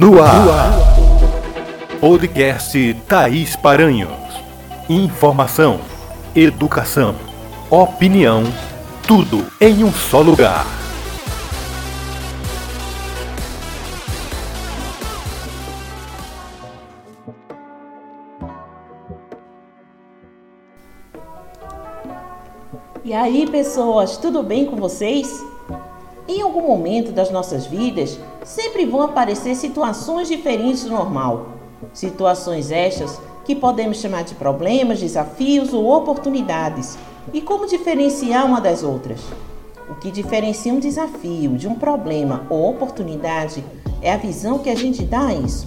No ar. Podcast Thaís Paranhos. Informação, educação, opinião, tudo em um só lugar. E aí, pessoas, tudo bem com vocês? Em algum momento das nossas vidas, sempre vão aparecer situações diferentes do normal. Situações estas que podemos chamar de problemas, desafios ou oportunidades. E como diferenciar uma das outras? O que diferencia um desafio de um problema ou oportunidade é a visão que a gente dá a isso.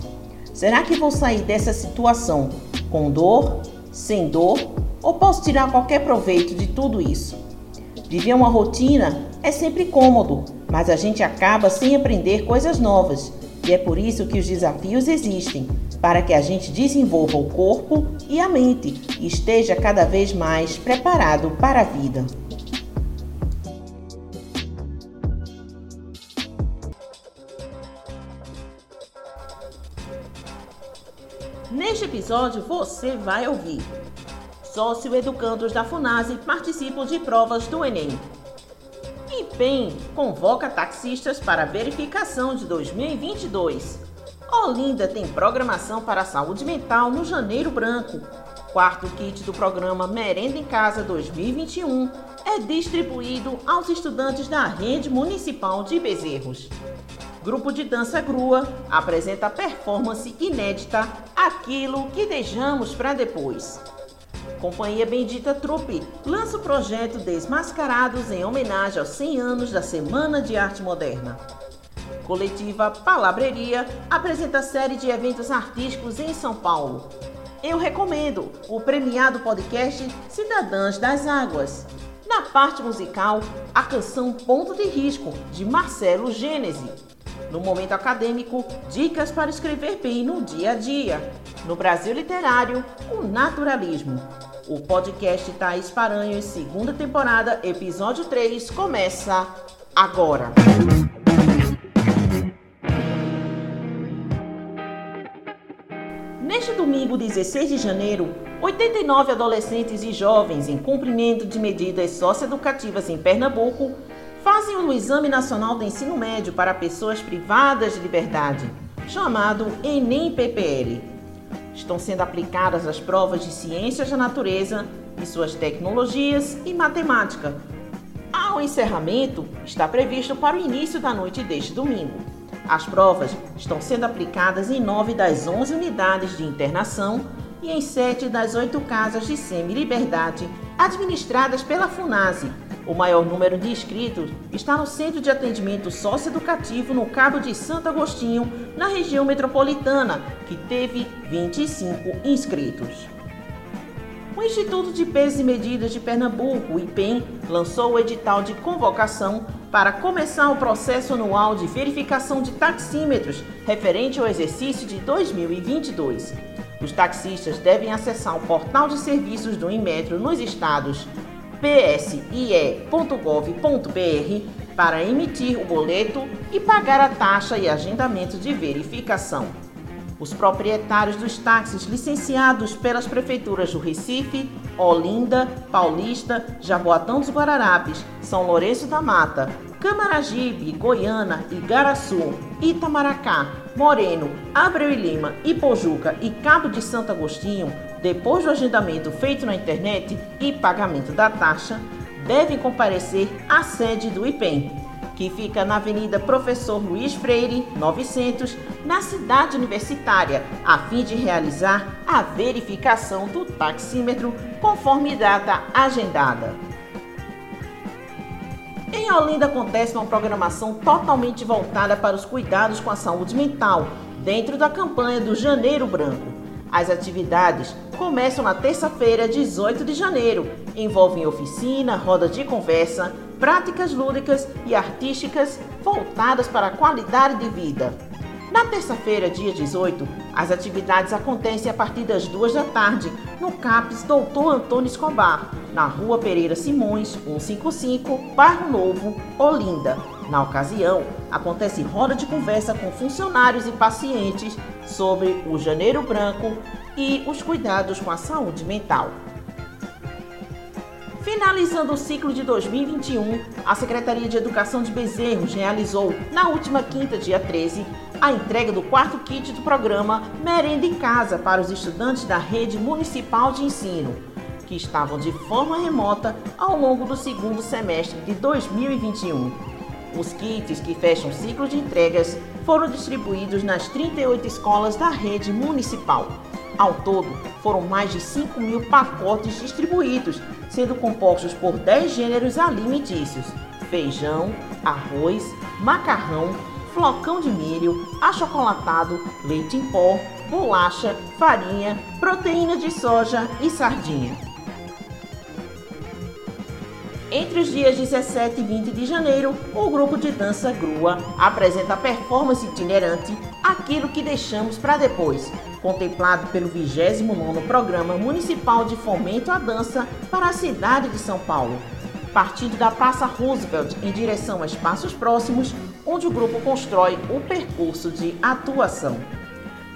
Será que vou sair dessa situação com dor, sem dor, ou posso tirar qualquer proveito de tudo isso? Viver uma rotina é sempre cômodo, mas a gente acaba sem aprender coisas novas. E é por isso que os desafios existem para que a gente desenvolva o corpo e a mente e esteja cada vez mais preparado para a vida. Neste episódio você vai ouvir Sócio-educandos da FUNASE participam de provas do Enem. IPEM convoca taxistas para verificação de 2022. Olinda tem programação para a saúde mental no Janeiro Branco. Quarto kit do programa Merenda em Casa 2021 é distribuído aos estudantes da rede municipal de Bezerros. Grupo de dança Grua apresenta performance inédita Aquilo que deixamos para depois. Companhia Bendita Trupe lança o projeto Desmascarados em homenagem aos 100 anos da Semana de Arte Moderna. Coletiva Palabreria apresenta série de eventos artísticos em São Paulo. Eu recomendo o premiado podcast Cidadãs das Águas. Na parte musical, a canção Ponto de Risco, de Marcelo Gênese. No momento acadêmico, dicas para escrever bem no dia a dia. No Brasil Literário, o naturalismo. O podcast Thaís Paranhos, segunda temporada, episódio 3, começa agora. Neste domingo, 16 de janeiro, 89 adolescentes e jovens em cumprimento de medidas socioeducativas em Pernambuco fazem o Exame Nacional do Ensino Médio para Pessoas Privadas de Liberdade, chamado ENEM-PPL estão sendo aplicadas as provas de ciências da natureza e suas tecnologias e matemática. Ao encerramento, está previsto para o início da noite deste domingo. As provas estão sendo aplicadas em nove das onze unidades de internação e em sete das oito casas de semi-liberdade administradas pela FUNASE, o maior número de inscritos está no Centro de Atendimento Socioeducativo no Cabo de Santo Agostinho, na região metropolitana, que teve 25 inscritos. O Instituto de Pesos e Medidas de Pernambuco, o IPEM, lançou o edital de convocação para começar o processo anual de verificação de taxímetros referente ao exercício de 2022. Os taxistas devem acessar o portal de serviços do Inmetro nos estados psie.gov.br para emitir o boleto e pagar a taxa e agendamento de verificação. Os proprietários dos táxis licenciados pelas prefeituras do Recife, Olinda, Paulista, Jaboatão dos Guararapes, São Lourenço da Mata, Camaragibe, Goiânia, Igaraçu, Itamaracá, Moreno, Abreu e Lima, Ipojuca e Cabo de Santo Agostinho, depois do agendamento feito na internet e pagamento da taxa, devem comparecer à sede do IPEM, que fica na Avenida Professor Luiz Freire, 900, na cidade universitária, a fim de realizar a verificação do taxímetro conforme data agendada. Em Olinda acontece uma programação totalmente voltada para os cuidados com a saúde mental, dentro da campanha do Janeiro Branco. As atividades começam na terça-feira, 18 de janeiro. Envolvem oficina, roda de conversa, práticas lúdicas e artísticas voltadas para a qualidade de vida. Na terça-feira, dia 18, as atividades acontecem a partir das duas da tarde no CAPES Doutor Antônio Escobar, na Rua Pereira Simões, 155, Bairro Novo, Olinda. Na ocasião, acontece roda de conversa com funcionários e pacientes sobre o Janeiro Branco e os cuidados com a saúde mental. Finalizando o ciclo de 2021, a Secretaria de Educação de Bezerros realizou, na última quinta, dia 13, a entrega do quarto kit do programa Merenda em Casa para os estudantes da rede municipal de ensino, que estavam de forma remota ao longo do segundo semestre de 2021. Os kits que fecham o ciclo de entregas foram distribuídos nas 38 escolas da rede municipal. Ao todo, foram mais de 5 mil pacotes distribuídos, sendo compostos por 10 gêneros alimentícios: feijão, arroz, macarrão, flocão de milho, achocolatado, leite em pó, bolacha, farinha, proteína de soja e sardinha. Entre os dias 17 e 20 de janeiro, o grupo de dança Grua apresenta a performance itinerante Aquilo que Deixamos para Depois, contemplado pelo 29º Programa Municipal de Fomento à Dança para a cidade de São Paulo. Partindo da Praça Roosevelt em direção a espaços próximos, onde o grupo constrói o percurso de atuação.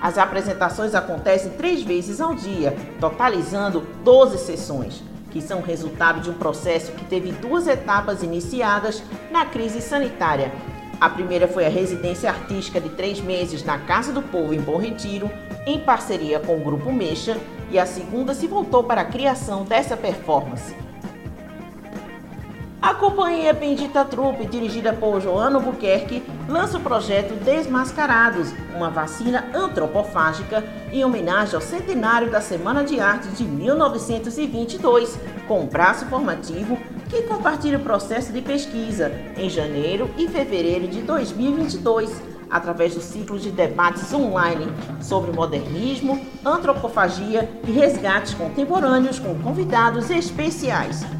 As apresentações acontecem três vezes ao dia, totalizando 12 sessões que são resultado de um processo que teve duas etapas iniciadas na crise sanitária. A primeira foi a residência artística de três meses na Casa do Povo, em Bom Retiro, em parceria com o Grupo Mexa, e a segunda se voltou para a criação dessa performance. A companhia Bendita Trupe, dirigida por Joano Buquerque, lança o projeto Desmascarados, uma vacina antropofágica em homenagem ao centenário da Semana de Arte de 1922, com um braço formativo que compartilha o processo de pesquisa em janeiro e fevereiro de 2022, através do ciclo de debates online sobre modernismo, antropofagia e resgates contemporâneos com convidados especiais.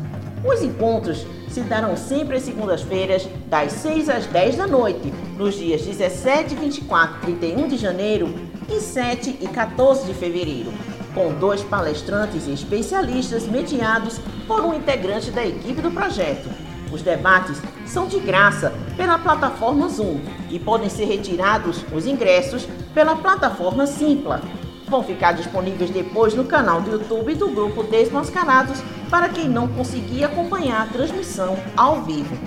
Os encontros se darão sempre às segundas-feiras, das 6 às 10 da noite, nos dias 17, 24, 31 de janeiro e 7 e 14 de fevereiro, com dois palestrantes e especialistas mediados por um integrante da equipe do projeto. Os debates são de graça pela plataforma Zoom e podem ser retirados os ingressos pela plataforma Simpla vão ficar disponíveis depois no canal do YouTube do grupo Desmascarados para quem não conseguir acompanhar a transmissão ao vivo.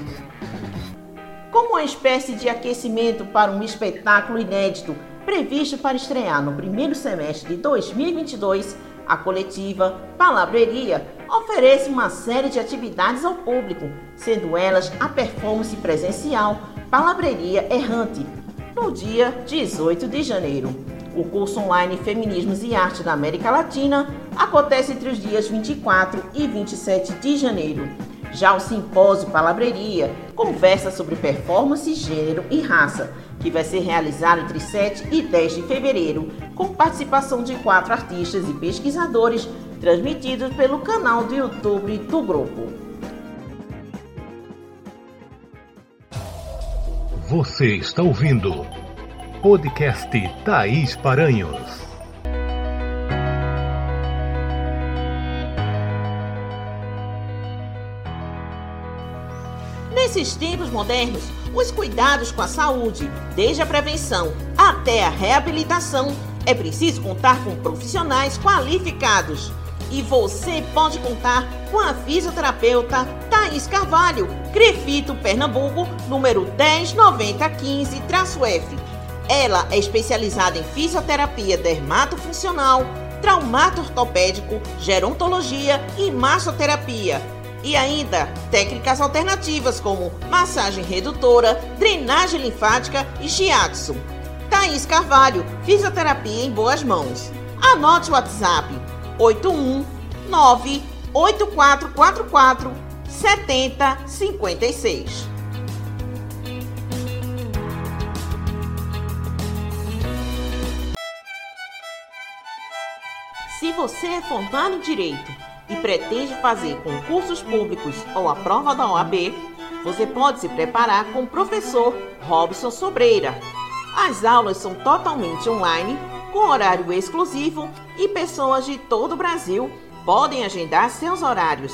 Como uma espécie de aquecimento para um espetáculo inédito previsto para estrear no primeiro semestre de 2022, a coletiva Palavreria oferece uma série de atividades ao público, sendo elas a performance presencial Palavreria Errante, no dia 18 de janeiro. O curso online Feminismos e Arte da América Latina acontece entre os dias 24 e 27 de janeiro. Já o simpósio Palabreria conversa sobre performance, gênero e raça, que vai ser realizado entre 7 e 10 de fevereiro, com participação de quatro artistas e pesquisadores, transmitidos pelo canal do YouTube do grupo. Você está ouvindo Podcast Thaís Paranhos. Nesses tempos modernos, os cuidados com a saúde, desde a prevenção até a reabilitação, é preciso contar com profissionais qualificados. E você pode contar com a fisioterapeuta Thaís Carvalho, Crefito, Pernambuco, número 109015-F ela é especializada em fisioterapia dermatofuncional, traumato ortopédico, gerontologia e massoterapia. E ainda técnicas alternativas como massagem redutora, drenagem linfática e shiatsu. Thaís Carvalho, fisioterapia em boas mãos. Anote o WhatsApp 819 8444 7056. Você é formado em Direito e pretende fazer concursos públicos ou a prova da OAB, você pode se preparar com o professor Robson Sobreira. As aulas são totalmente online, com horário exclusivo e pessoas de todo o Brasil podem agendar seus horários.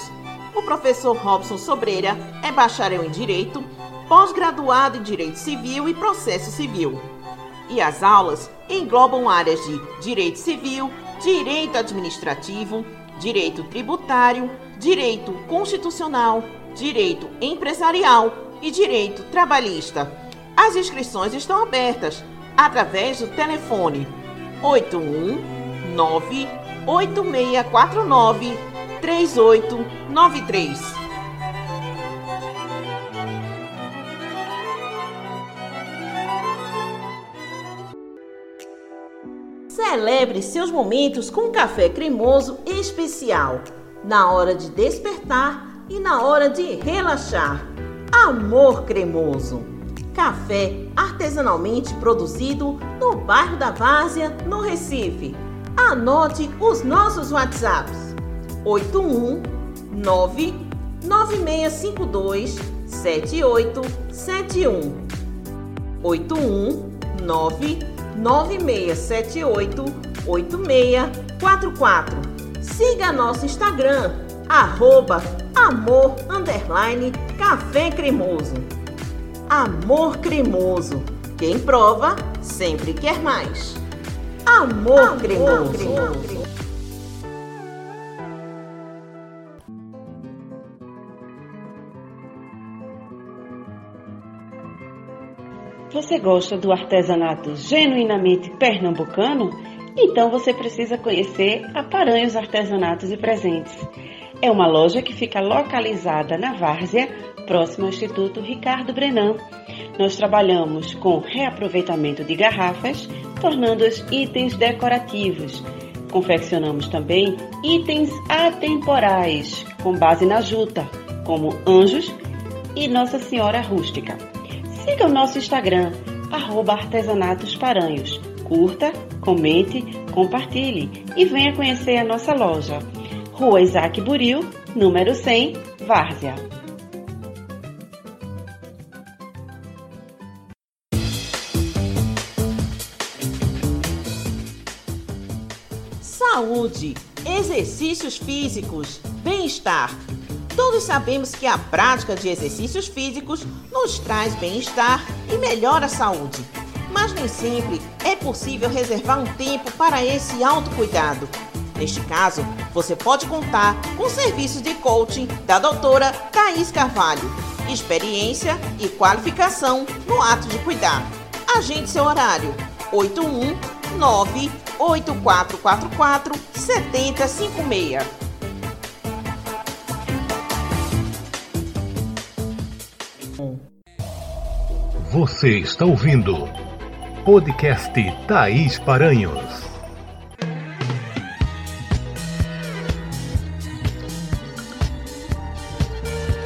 O professor Robson Sobreira é bacharel em Direito, pós-graduado em Direito Civil e Processo Civil. E as aulas englobam áreas de Direito Civil, Direito Administrativo, Direito Tributário, Direito Constitucional, Direito Empresarial e Direito Trabalhista. As inscrições estão abertas através do telefone 819 8649 3893. Celebre seus momentos com café cremoso especial, na hora de despertar e na hora de relaxar. Amor Cremoso. Café artesanalmente produzido no bairro da Várzea, no Recife. Anote os nossos WhatsApps: 819 9652 7871 819 9678 8644. Siga nosso Instagram, arroba amor underline café cremoso. Amor cremoso. Quem prova sempre quer mais. Amor, amor cremoso. cremoso. Você gosta do artesanato genuinamente pernambucano? Então você precisa conhecer a Paranhos Artesanatos e Presentes. É uma loja que fica localizada na Várzea, próximo ao Instituto Ricardo Brenan. Nós trabalhamos com reaproveitamento de garrafas, tornando-os itens decorativos. Confeccionamos também itens atemporais, com base na juta, como anjos e Nossa Senhora Rústica. Siga o nosso Instagram, arroba artesanatos paranhos. Curta, comente, compartilhe e venha conhecer a nossa loja. Rua Isaac Buril, número 100, Várzea. Saúde, exercícios físicos, bem-estar Todos sabemos que a prática de exercícios físicos nos traz bem-estar e melhora a saúde. Mas nem sempre é possível reservar um tempo para esse autocuidado. Neste caso, você pode contar com o serviço de coaching da doutora Thaís Carvalho. Experiência e qualificação no ato de cuidar. Agende seu horário. 819 8444 7056. Você está ouvindo podcast Thaís Paranhos.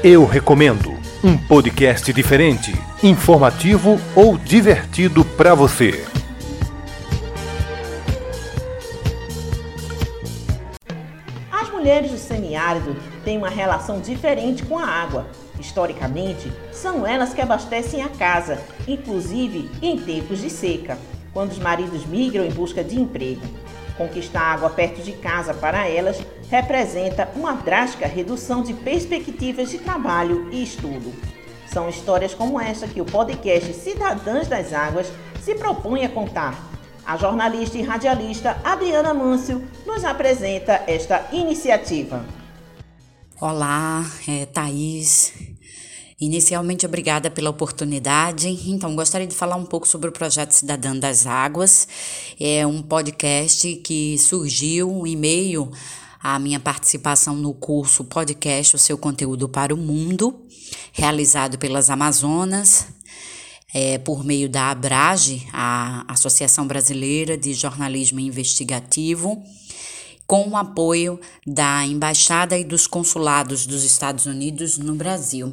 Eu recomendo um podcast diferente, informativo ou divertido para você. As mulheres do semiárido têm uma relação diferente com a água Historicamente, são elas que abastecem a casa, inclusive em tempos de seca, quando os maridos migram em busca de emprego. Conquistar água perto de casa para elas representa uma drástica redução de perspectivas de trabalho e estudo. São histórias como esta que o podcast Cidadãs das Águas se propõe a contar. A jornalista e radialista Adriana Mâncio nos apresenta esta iniciativa. Olá, é Thaís. Inicialmente, obrigada pela oportunidade. Então, gostaria de falar um pouco sobre o projeto Cidadã das Águas. É um podcast que surgiu em meio à minha participação no curso Podcast, o seu conteúdo para o mundo, realizado pelas Amazonas, é, por meio da ABRAGE, a Associação Brasileira de Jornalismo Investigativo com o apoio da Embaixada e dos Consulados dos Estados Unidos no Brasil.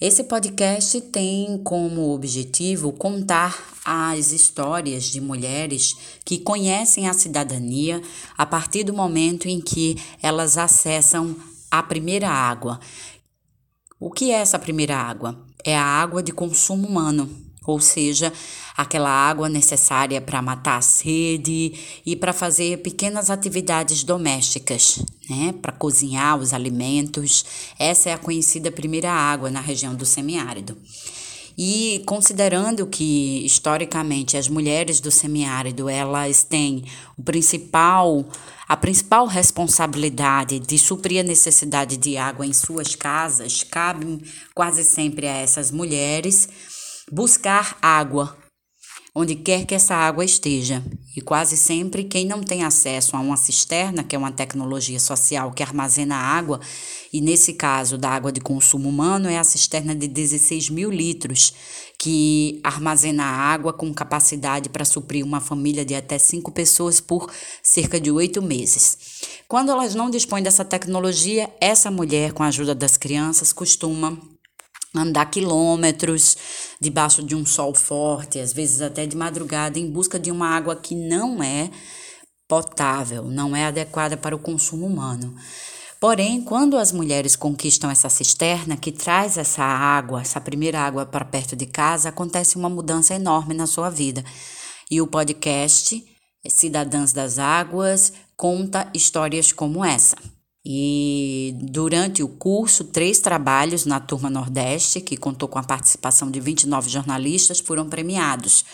Esse podcast tem como objetivo contar as histórias de mulheres que conhecem a cidadania a partir do momento em que elas acessam a primeira água. O que é essa primeira água? É a água de consumo humano, ou seja, aquela água necessária para matar a sede e para fazer pequenas atividades domésticas, né, para cozinhar os alimentos. Essa é a conhecida primeira água na região do semiárido. E considerando que historicamente as mulheres do semiárido elas têm o principal a principal responsabilidade de suprir a necessidade de água em suas casas cabe quase sempre a essas mulheres buscar água onde quer que essa água esteja. E quase sempre quem não tem acesso a uma cisterna, que é uma tecnologia social que armazena água, e nesse caso da água de consumo humano, é a cisterna de 16 mil litros, que armazena água com capacidade para suprir uma família de até cinco pessoas por cerca de oito meses. Quando elas não dispõem dessa tecnologia, essa mulher, com a ajuda das crianças, costuma andar quilômetros debaixo de um sol forte, às vezes até de madrugada, em busca de uma água que não é potável, não é adequada para o consumo humano. Porém, quando as mulheres conquistam essa cisterna que traz essa água, essa primeira água para perto de casa, acontece uma mudança enorme na sua vida. E o podcast Cidadãs das Águas conta histórias como essa. E durante o curso, três trabalhos na Turma Nordeste, que contou com a participação de 29 jornalistas, foram premiados.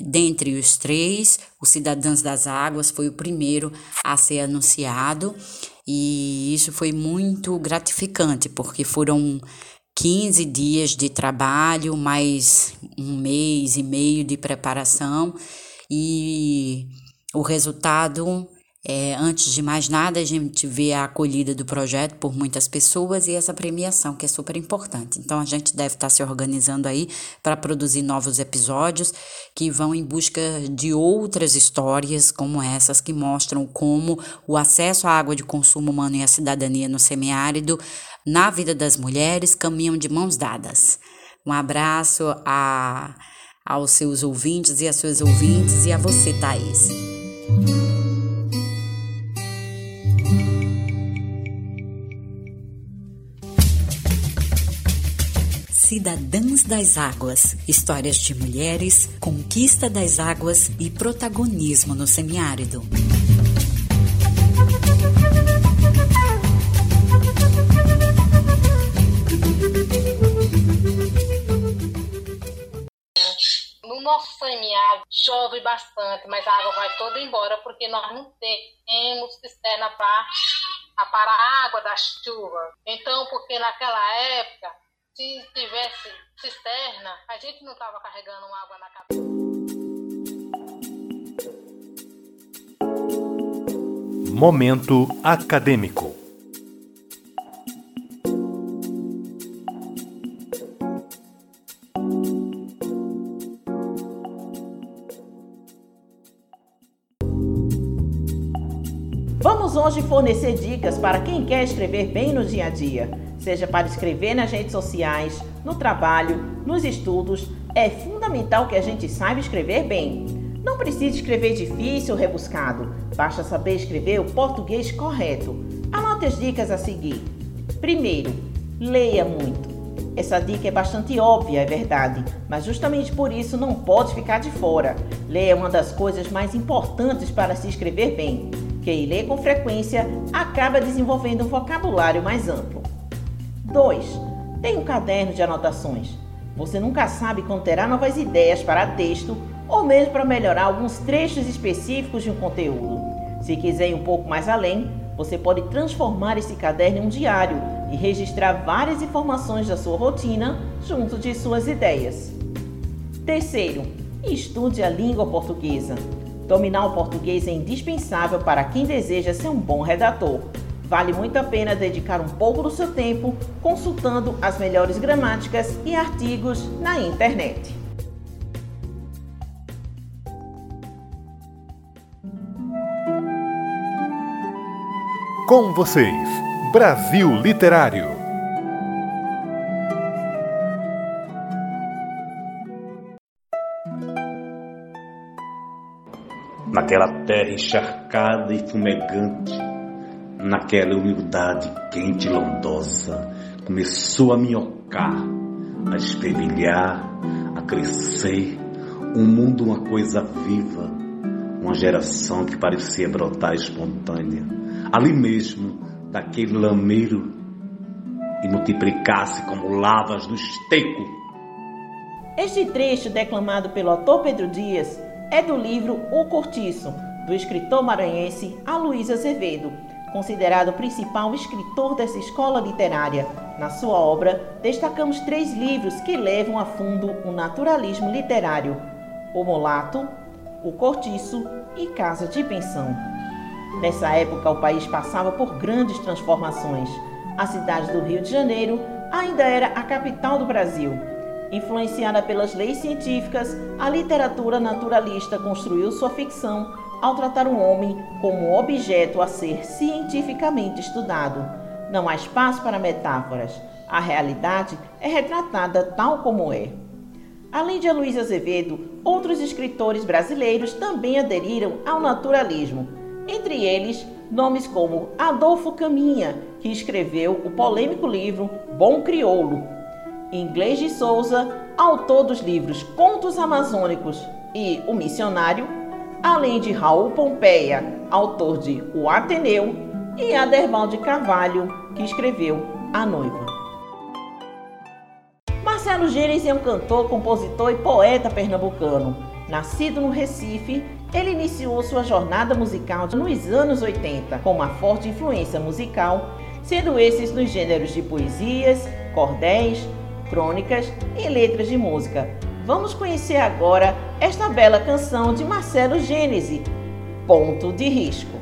Dentre os três, o Cidadãs das Águas foi o primeiro a ser anunciado, e isso foi muito gratificante, porque foram 15 dias de trabalho, mais um mês e meio de preparação, e o resultado é, antes de mais nada, a gente vê a acolhida do projeto por muitas pessoas e essa premiação, que é super importante. Então, a gente deve estar se organizando aí para produzir novos episódios que vão em busca de outras histórias como essas, que mostram como o acesso à água de consumo humano e a cidadania no semiárido, na vida das mulheres, caminham de mãos dadas. Um abraço a, aos seus ouvintes e às suas ouvintes e a você, Thaís. Cidadãs das Águas. Histórias de mulheres, conquista das águas e protagonismo no semiárido. No nosso semiárido chove bastante, mas a água vai toda embora porque nós não temos cisterna para parar a água da chuva. Então, porque naquela época se tivesse cisterna, a gente não estava carregando água na cabeça. Momento acadêmico. Vamos hoje fornecer dicas para quem quer escrever bem no dia a dia seja para escrever nas redes sociais, no trabalho, nos estudos, é fundamental que a gente saiba escrever bem. Não precisa escrever difícil ou rebuscado, basta saber escrever o português correto. Anote as dicas a seguir. Primeiro, leia muito. Essa dica é bastante óbvia, é verdade, mas justamente por isso não pode ficar de fora. Ler é uma das coisas mais importantes para se escrever bem. Quem lê com frequência acaba desenvolvendo um vocabulário mais amplo. 2. Tem um caderno de anotações. Você nunca sabe quando terá novas ideias para texto ou mesmo para melhorar alguns trechos específicos de um conteúdo. Se quiser ir um pouco mais além, você pode transformar esse caderno em um diário e registrar várias informações da sua rotina junto de suas ideias. Terceiro, estude a língua portuguesa. Dominar o português é indispensável para quem deseja ser um bom redator. Vale muito a pena dedicar um pouco do seu tempo consultando as melhores gramáticas e artigos na internet. Com vocês, Brasil Literário. Naquela terra encharcada e fumegante, naquela humildade quente e londosa, começou a minhocar, a esprevilhar, a crescer, um mundo uma coisa viva, uma geração que parecia brotar espontânea, ali mesmo, daquele lameiro, e multiplicasse como lavas do esteco. Este trecho, declamado pelo ator Pedro Dias, é do livro O Cortiço, do escritor maranhense Aloysio Azevedo, considerado o principal escritor dessa escola literária. Na sua obra, destacamos três livros que levam a fundo o naturalismo literário: O Mulato, O Cortiço e Casa de Pensão. Nessa época, o país passava por grandes transformações. A cidade do Rio de Janeiro ainda era a capital do Brasil. Influenciada pelas leis científicas, a literatura naturalista construiu sua ficção ao tratar o homem como objeto a ser cientificamente estudado. Não há espaço para metáforas. A realidade é retratada tal como é. Além de Luiz Azevedo, outros escritores brasileiros também aderiram ao naturalismo. Entre eles, nomes como Adolfo Caminha, que escreveu o polêmico livro Bom Crioulo, Inglês de Souza, autor dos livros Contos Amazônicos e O Missionário, além de Raul Pompeia, autor de O Ateneu, e Aderval de Carvalho, que escreveu A Noiva. Marcelo Gênesis é um cantor, compositor e poeta pernambucano. Nascido no Recife, ele iniciou sua jornada musical nos anos 80 com uma forte influência musical, sendo esses nos gêneros de poesias, cordéis, crônicas e letras de música, Vamos conhecer agora esta bela canção de Marcelo Gênese, Ponto de Risco.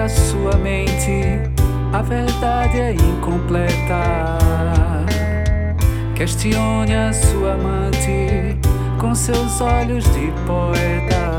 A sua mente, a verdade é incompleta. Questione a sua amante com seus olhos de poeta.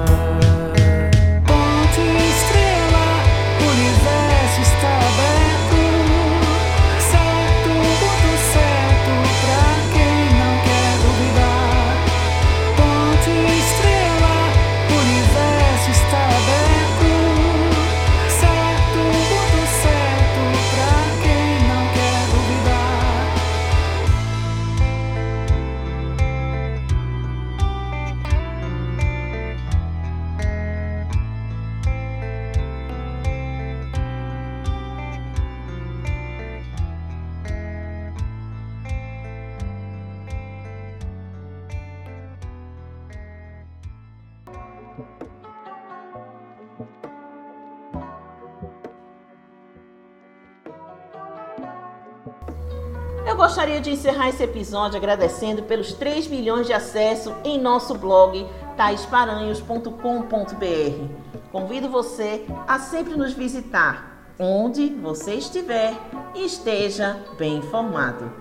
Gostaria de encerrar esse episódio agradecendo pelos 3 milhões de acessos em nosso blog taisparanhos.com.br. Convido você a sempre nos visitar, onde você estiver e esteja bem informado.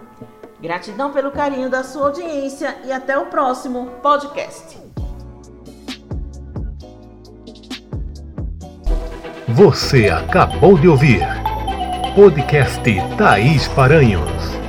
Gratidão pelo carinho da sua audiência e até o próximo podcast. Você acabou de ouvir podcast Thaís Paranhos.